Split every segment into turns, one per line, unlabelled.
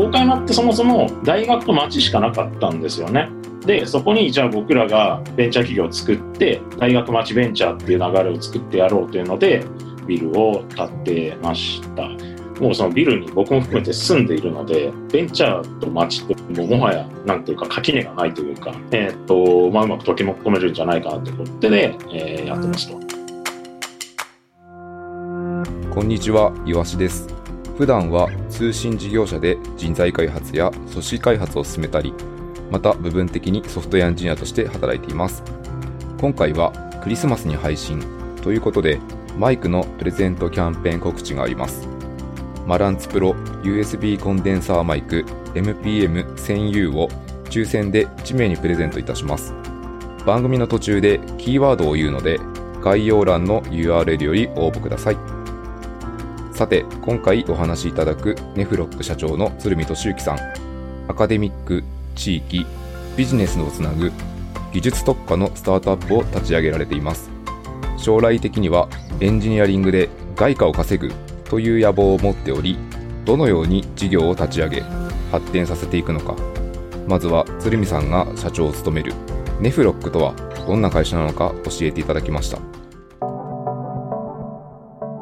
大山ってそもそも大学と町しかなかったんですよね。でそこにじゃあ僕らがベンチャー企業を作って大学町ベンチャーっていう流れを作ってやろうというのでビルを建てました。もうそのビルに僕も含めて住んでいるのでベンチャーと町ってももはやなんていうか垣根がないというか、えーとまあ、うまく溶け込めるんじゃないかなってことで、えー、やってますと
こんにちは岩しです。普段は通信事業者で人材開発や組織開発を進めたりまた部分的にソフトウェアエンジニアとして働いています。今回はクリスマスに配信ということでマイクのプレゼントキャンペーン告知があります。マランツプロ USB コンデンサーマイク MPM1000U を抽選で1名にプレゼントいたします。番組の途中でキーワードを言うので概要欄の URL より応募ください。さて今回お話しいただくネフロック社長の鶴見俊之さん。アカデミック地域ビジネスをつなぐ技術特化のスタートアップを立ち上げられています。将来的にはエンジニアリングで外貨を稼ぐという野望を持っておりどのように事業を立ち上げ発展させていくのか。まずは鶴見さんが社長を務めるネフロックとはどんな会社なのか教えていただきました。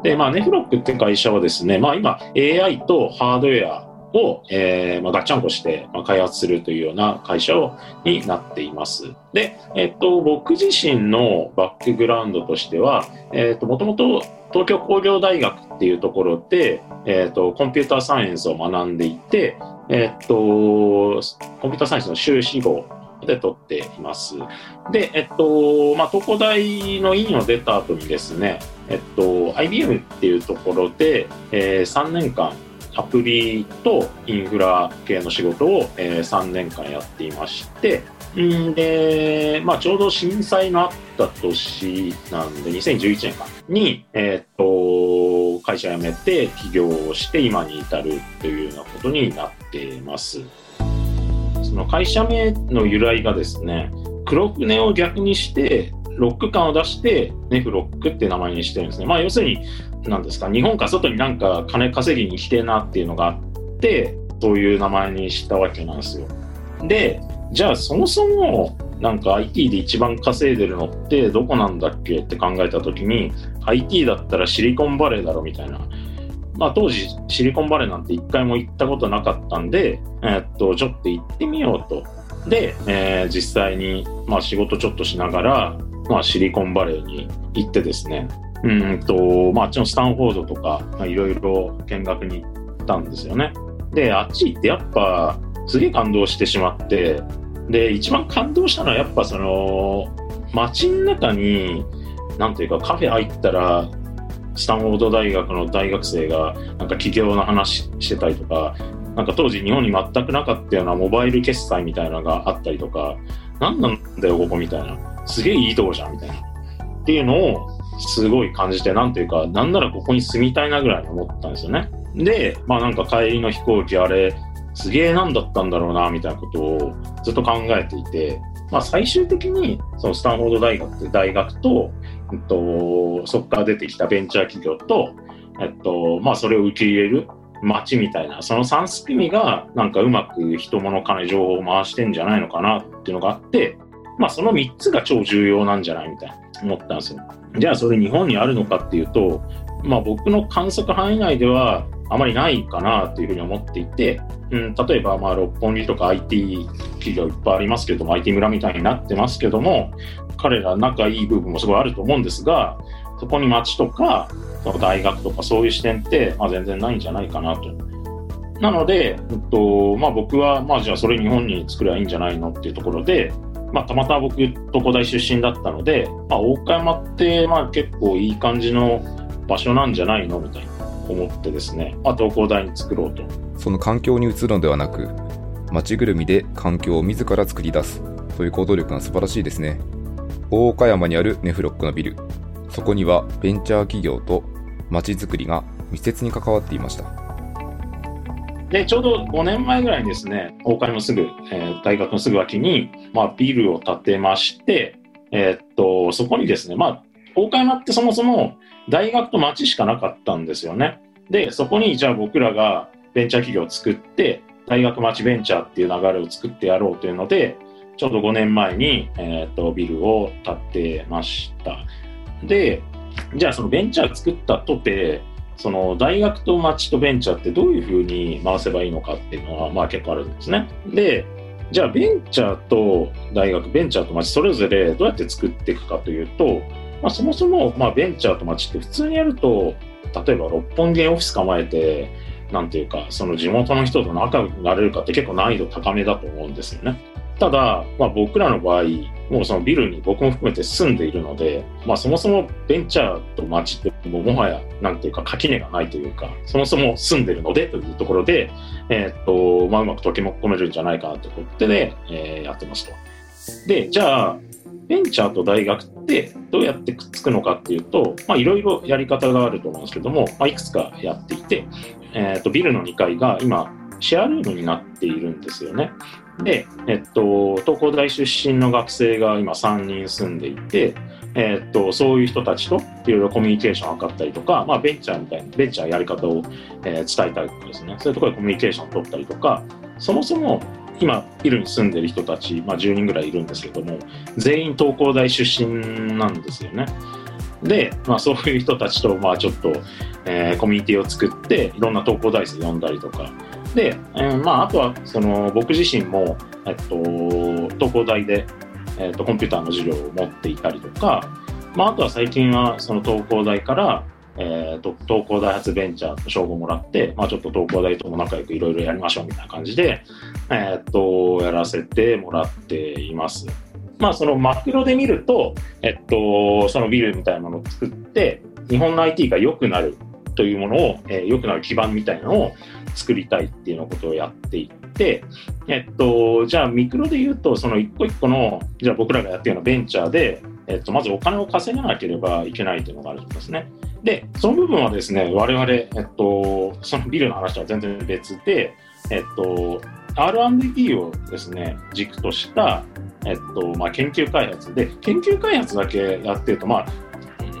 で、まあ、ネフロックって会社はですね、まあ、今 AI とハードウェアを、えーまあ、ガッチャンコして、まあ、開発するというような会社をになっています。で、えっと、僕自身のバックグラウンドとしては、えっと、もともと東京工業大学っていうところで、えっと、コンピューターサイエンスを学んでいて、えっと、コンピューターサイエンスの修士号で取っています。で、えっと、まあ、東工大の院を出た後にですね、えっと、IBM っていうところで、えー、3年間アプリとインフラ系の仕事を、えー、3年間やっていましてんで、まあ、ちょうど震災のあった年なんで2011年かに、えー、っと会社辞めて起業をして今に至るというようなことになっています。その会社名の由来がですね黒船を逆にしてロック感を出してネフロックって名前にしてるんですね。まあ要するになんですか日本か外になんか金稼ぎに来てなっていうのがあってそういう名前にしたわけなんですよ。でじゃあそもそもなんか IT で一番稼いでるのってどこなんだっけって考えた時に IT だったらシリコンバレーだろみたいな。まあ、当時シリコンバレーなんて一回も行ったことなかったんで、えー、っとちょっと行ってみようと。で、えー、実際に、まあ、仕事ちょっとしながら、まあ、シリコンバレーに行ってですねうんと、まあ、あっちのスタンフォードとか、いろいろ見学に行ったんですよね。で、あっち行ってやっぱ、すげえ感動してしまって、で、一番感動したのはやっぱその、街の中に、なんていうかカフェ入ったら、スタンフォード大学の大学生がなんか起業の話してたりとか、なんか当時日本に全くなかったようなモバイル決済みたいなのがあったりとか、何なんだよ、ここみたいな。すげえいいとこじゃん、みたいな。っていうのをすごい感じて、なんていうか、なんならここに住みたいなぐらいに思ったんですよね。で、まあなんか帰りの飛行機あれ、すげえ何だったんだろうな、みたいなことをずっと考えていて、まあ最終的に、そのスタンフォード大学って大学と、えっと、そこから出てきたベンチャー企業と、えっと、まあそれを受け入れる街みたいな、その3組がなんかうまく人物金情報を回してんじゃないのかなっていうのがあって、まあその3つが超重要なんじゃないみたいな思ったんですよ。じゃあそれ日本にあるのかっていうと、まあ、僕の観測範囲内ではあまりないかなというふうに思っていて、うん、例えばまあ六本木とか IT 企業いっぱいありますけども IT 村みたいになってますけども彼ら仲いい部分もすごいあると思うんですがそこに町とかその大学とかそういう視点って、まあ、全然ないんじゃないかなと。なので、えっとまあ、僕は、まあ、じゃあそれ日本に作ればいいんじゃないのっていうところで、まあ、たまたま僕、東工大出身だったので、まあ、大岡山って、まあ、結構いい感じの場所なんじゃないのみたいな思ってですね、まあ、東工大に作ろうと。
その環境に移るのではなく、街ぐるみで環境を自ら作り出すという行動力が素晴らしいですね。大岡山にあるネフロックのビル、そこにはベンチャー企業と街づくりが密接に関わっていました。
で、ちょうど5年前ぐらいにですね、大会のすぐ、えー、大学のすぐ脇に、まあ、ビルを建てまして、えー、っと、そこにですね、まあ、大岡山ってそもそも大学と町しかなかったんですよね。で、そこにじゃあ僕らがベンチャー企業を作って、大学町ベンチャーっていう流れを作ってやろうというので、ちょうど5年前に、えーと、ビルを建てました。で、じゃあそのベンチャー作ったとて、その大学と町とベンチャーってどういうふうに回せばいいのかっていうのはまあ結構あるんですね。で、じゃあベンチャーと大学、ベンチャーと町それぞれどうやって作っていくかというと、まあ、そもそもまあベンチャーと町って普通にやると例えば六本木オフィス構えてなんていうかその地元の人と仲良くなれるかって結構難易度高めだと思うんですよね。ただ、まあ、僕らの場合もうそのビルに僕も含めて住んでいるので、まあ、そもそもベンチャーと町ってももはやなんていうか垣根がないというかそもそも住んでるのでというところで、えー、っとまあ、うまく溶け込めるんじゃないかなということで、えー、やってますと。でじゃあベンチャーと大学ってどうやってくっつくのかっていうと、いろいろやり方があると思うんですけども、まあ、いくつかやっていて、えー、とビルの2階が今、シェアルームになっているんですよね。で、えっと、東工大出身の学生が今3人住んでいて、えっと、そういう人たちといろいろコミュニケーションを図ったりとか、まあ、ベンチャーみたいな、ベンチャーやり方を、えー、伝えたりとかですね、そういうところでコミュニケーションを取ったりとか、そもそも今ビルに住んでる人たち、まあ、10人ぐらいいるんですけども全員東工大出身なんですよね。で、まあ、そういう人たちとまあちょっと、えー、コミュニティを作っていろんな東工大生呼んだりとかで、えー、まあ、あとはその僕自身も、えっと、東工大で、えっと、コンピューターの授業を持っていたりとか、まあ、あとは最近はその東工大からえーと、東工大発ベンチャーと称号もらって、まあ、ちょっと東工大とも仲良くいろいろやりましょうみたいな感じで、えーと、やらせてもらっています。まあ、そのマクロで見ると、えっと、そのビルみたいなものを作って、日本の IT が良くなるというものを、えー、良くなる基盤みたいなのを作りたいっていうようなことをやっていって、えっと、じゃあミクロで言うと、その一個一個の、じゃあ僕らがやってるようなベンチャーで、えっと、まずお金を稼がなければいけないというのがあるんですね。で、その部分はですね、我々、えっと、そのビルの話とは全然別で、えっと、R&D をですね、軸とした、えっと、まあ、研究開発で、研究開発だけやってると、まあ、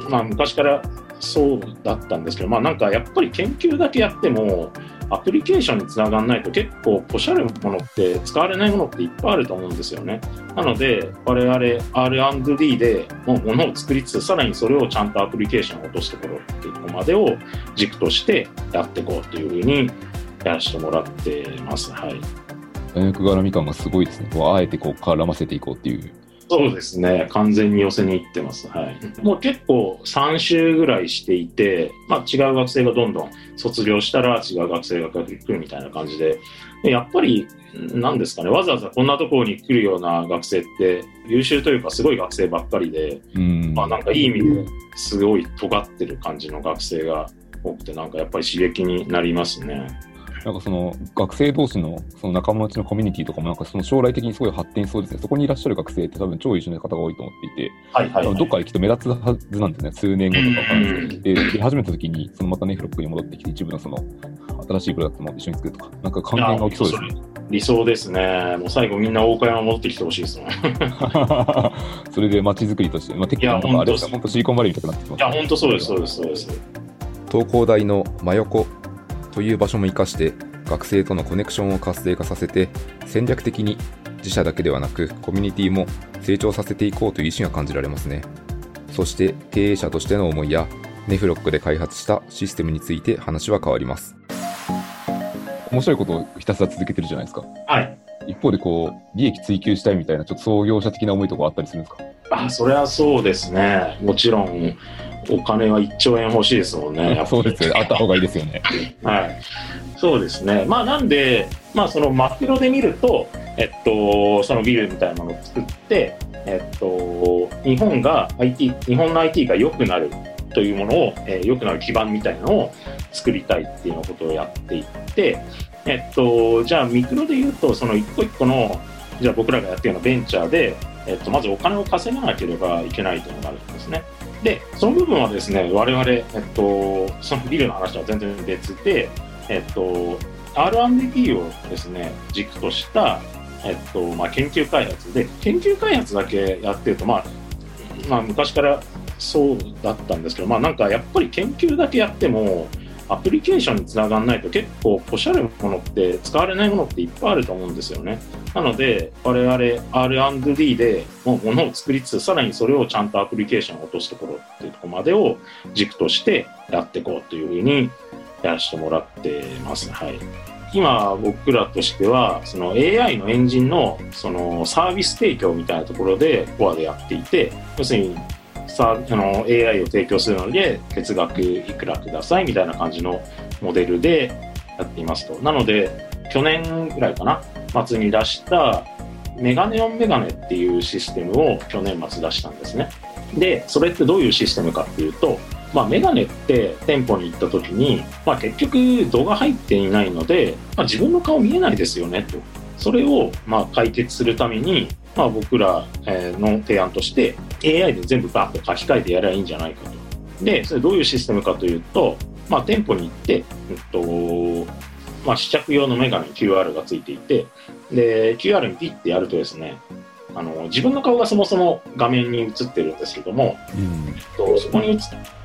まあ、昔からそうだったんですけど、まあ、なんかやっぱり研究だけやっても、アプリケーションにつながらないと結構ポシャるものって使われないものっていっぱいあると思うんですよね。なので我々 R&D でもうものを作りつつさらにそれをちゃんとアプリケーションを落とすところっていうとこまでを軸としてやっていこうというふうにやらせてもらってます。はい。
大学絡み感がすごいですね。あえてこう絡ませていこうっていう。
そうですね。完全に寄せに行ってます。はい。もう結構3週ぐらいしていて、まあ違う学生がどんどん卒業したら違う学生が来るみたいな感じで、やっぱり、なんですかね、わざわざこんなところに来るような学生って優秀というかすごい学生ばっかりで、まあなんかいい意味ですごい尖ってる感じの学生が多くて、なんかやっぱり刺激になりますね。
なんかその学生同士のその仲間内のコミュニティとかもなんかその将来的にすごい発展しそうですね。そこにいらっしゃる学生って多分超優秀な方が多いと思っていて、はいはいはい、どっかできっと目立つはずなんですね。数年後とかで、で始めた時にそのまたネフロックに戻ってきて一部のその新しいプロダクトも一緒に作るとか、なんか関係が起きそうですね。
理想ですね。もう最後みんな大岡山戻ってきてほしいですもん。
それで街づくりとして、まあ、テックとかあれ本当シリコンバレーみたくなってきます、
ね、いや、本当そうです、そうです、そうです。
東工大の真横という場所も生かして学生とのコネクションを活性化させて戦略的に自社だけではなくコミュニティも成長させていこうという意思が感じられますね。そして経営者としての思いやネフロックで開発したシステムについて話は変わります。面白いことをひたすら続けてるじゃないですか。
はい。
一方でこう利益追求したいみたいなちょっと創業者的な思いとかあったりするんですか？
あそれはそうですね。もちろんお金は1兆円欲しいですもんね。
そうですよ、あった方がいいですよね。
はい。そうですね。まあなんで、まあそのマクロで見ると、えっと、そのビルみたいなものを作って、えっと、日本が IT、日本の IT が良くなるというものを、えー、良くなる基盤みたいなのを作りたいっていうようなことをやっていって、えっと、じゃあミクロで言うと、その一個一個の、じゃあ僕らがやってるようなベンチャーで、えっと、まずお金を稼がなければいけないというのがあるんですね。で、その部分はですね、我々、えっと、そのビルの話とは全然別で、えっと、R&D をですね、軸とした、えっと、まあ、研究開発で、研究開発だけやってると、まあ、まあ、昔からそうだったんですけど、まあなんかやっぱり研究だけやっても、アプリケーションにつながらないと結構おしゃれなものって使われないものっていっぱいあると思うんですよね。なので我々 R&D でもうものを作りつつさらにそれをちゃんとアプリケーションを落とすところっていうところまでを軸としてやっていこうというふうにやらせてもらってます。はい。今僕らとしてはその AI のエンジンのそのサービス提供みたいなところでコアでやっていて要するにさあの AI を提供するので月額いくらくださいみたいな感じのモデルでやっていますとなので去年ぐらいかな末に出したメガネオンメガネっていうシステムを去年末出したんですねでそれってどういうシステムかっていうとまあ、メガネって店舗に行った時に、まあ、結局動画入っていないので、まあ、自分の顔見えないですよねと。それをまあ解決するために、まあ、僕らの提案として AI で全部バッと書き換えてやればいいんじゃないかと。で、それどういうシステムかというと、まあ、店舗に行って、えっとまあ、試着用のメガネに QR がついていて、で、QR にピッてやるとですね、あの自分の顔がそもそも画面に映ってるんですけども、うん、とそこに映っ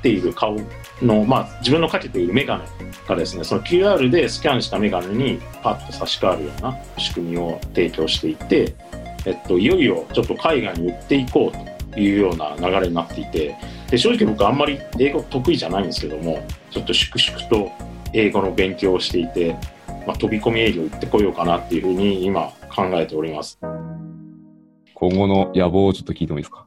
ている顔の、まあ、自分のかけているメガネがですねその QR でスキャンしたメガネにパッと差し替わるような仕組みを提供していて、えっと、いよいよちょっと海外に売っていこうというような流れになっていてで正直僕あんまり英語得意じゃないんですけどもちょっと粛々と英語の勉強をしていて、まあ、飛び込み営業行ってこようかなっていうふうに今考えております。
今後の野望をちょっと聞いてもいいですか？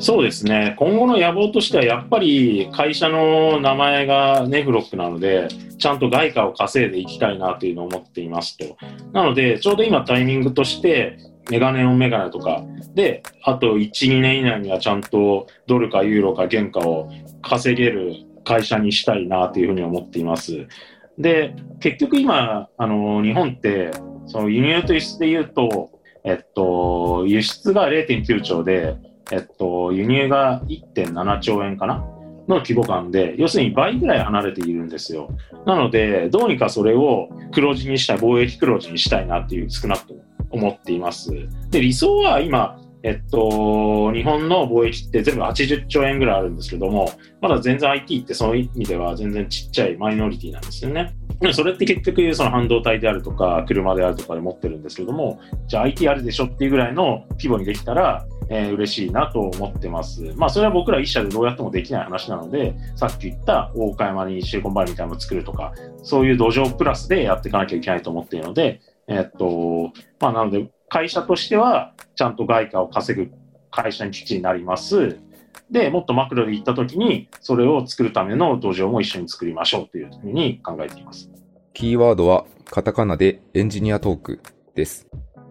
そうですね。今後の野望としては、やっぱり会社の名前がネフロックなので、ちゃんと外貨を稼いでいきたいなというのを思っていますと。なので、ちょうど今タイミングとして、メガネオンメガネとかで、あと1、2年以内にはちゃんとドルかユーロか原価を稼げる会社にしたいなというふうに思っています。で、結局今、あの、日本って、その輸入と輸出で言うと、えっと、輸出が0.9兆で、えっと、輸入が1.7兆円かな？の規模感で、要するに倍ぐらい離れているんですよ。なので、どうにかそれを黒字にしたい、貿易黒字にしたいなっていう少なくとも思っています。で、理想は今、えっと、日本の貿易って全部80兆円ぐらいあるんですけども、まだ全然 IT ってそういう意味では全然ちっちゃいマイノリティなんですよね。それって結局その半導体であるとか車であるとかで持ってるんですけども、じゃあ IT あるでしょっていうぐらいの規模にできたら、えー、嬉しいなと思ってます。まあそれは僕ら一社でどうやってもできない話なので、さっき言った大岡山にシリコンバレーみたいなのを作るとか、そういう土壌プラスでやっていかなきゃいけないと思っているので、えー、っと、まあなので会社としてはちゃんと外貨を稼ぐ会社に基地になります。で、もっとマクロで行ったときに、それを作るための土壌も一緒に作りましょうというふうに考えています。
キーワードは、カタカナでエンジニアトークです。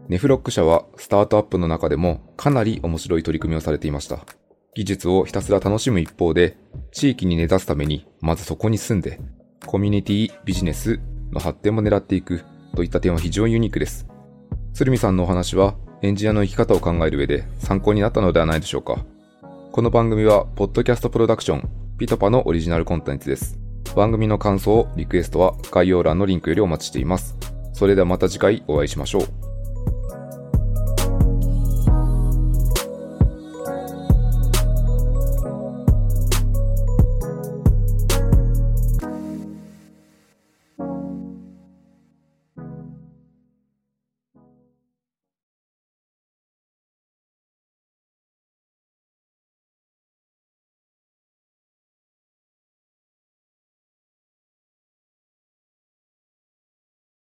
ネフロック社はスタートアップの中でもかなり面白い取り組みをされていました。技術をひたすら楽しむ一方で、地域に根ざすために、まずそこに住んで、コミュニティ、ビジネスの発展も狙っていくといった点は非常にユニークです。鶴見さんのお話は、エンジニアの生き方を考える上で参考になったのではないでしょうか。この番組は、ポッドキャストプロダクション、ピトパのオリジナルコンテンツです。番組の感想、リクエストは概要欄のリンクよりお待ちしています。それではまた次回お会いしましょう。